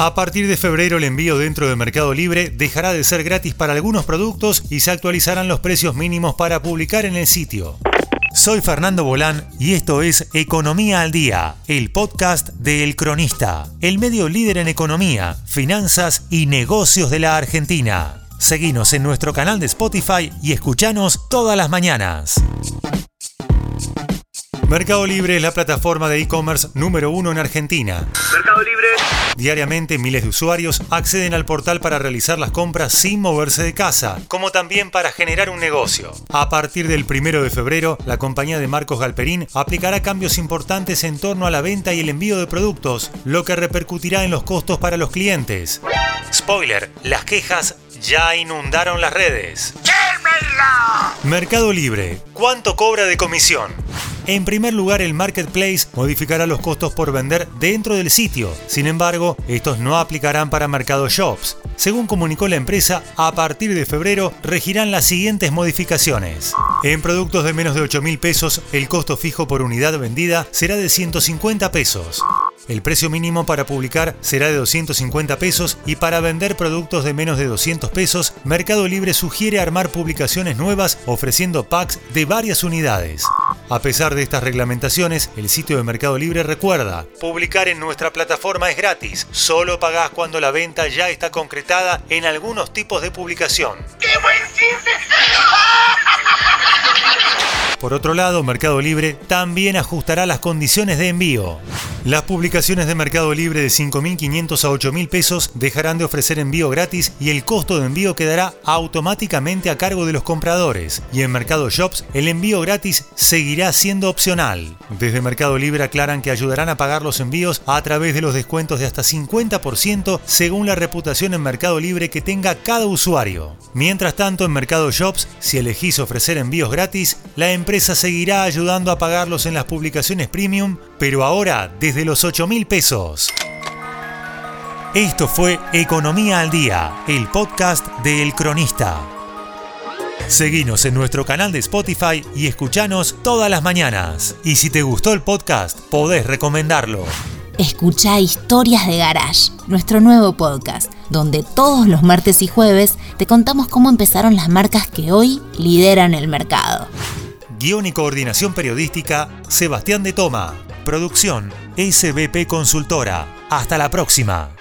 A partir de febrero el envío dentro de Mercado Libre dejará de ser gratis para algunos productos y se actualizarán los precios mínimos para publicar en el sitio. Soy Fernando Bolán y esto es Economía al Día, el podcast de El Cronista, el medio líder en economía, finanzas y negocios de la Argentina. Seguinos en nuestro canal de Spotify y escuchanos todas las mañanas. Mercado Libre es la plataforma de e-commerce número uno en Argentina. Mercado Libre. Diariamente miles de usuarios acceden al portal para realizar las compras sin moverse de casa, como también para generar un negocio. A partir del primero de febrero, la compañía de Marcos Galperín aplicará cambios importantes en torno a la venta y el envío de productos, lo que repercutirá en los costos para los clientes. Spoiler, las quejas ya inundaron las redes. Mercado Libre, ¿cuánto cobra de comisión? En primer lugar, el marketplace modificará los costos por vender dentro del sitio. Sin embargo, estos no aplicarán para Mercado Shops. Según comunicó la empresa, a partir de febrero regirán las siguientes modificaciones. En productos de menos de 8 mil pesos, el costo fijo por unidad vendida será de 150 pesos. El precio mínimo para publicar será de 250 pesos y para vender productos de menos de 200 pesos, Mercado Libre sugiere armar publicaciones nuevas ofreciendo packs de varias unidades. A pesar de estas reglamentaciones, el sitio de Mercado Libre recuerda, publicar en nuestra plataforma es gratis, solo pagás cuando la venta ya está concretada en algunos tipos de publicación. ¡Qué buen! Por otro lado, Mercado Libre también ajustará las condiciones de envío. Las publicaciones de Mercado Libre de 5.500 a 8.000 pesos dejarán de ofrecer envío gratis y el costo de envío quedará automáticamente a cargo de los compradores. Y en Mercado Shops el envío gratis seguirá siendo opcional. Desde Mercado Libre aclaran que ayudarán a pagar los envíos a través de los descuentos de hasta 50% según la reputación en Mercado Libre que tenga cada usuario. Mientras tanto, en Mercado Shops, si elegís ofrecer envíos gratis, la empresa seguirá ayudando a pagarlos en las publicaciones premium, pero ahora desde los 8 mil pesos. Esto fue Economía al Día, el podcast de El Cronista. Seguinos en nuestro canal de Spotify y escuchanos todas las mañanas. Y si te gustó el podcast, podés recomendarlo. Escucha Historias de Garage, nuestro nuevo podcast, donde todos los martes y jueves te contamos cómo empezaron las marcas que hoy lideran el mercado. Guión y coordinación periodística, Sebastián de Toma. Producción, SBP Consultora. Hasta la próxima.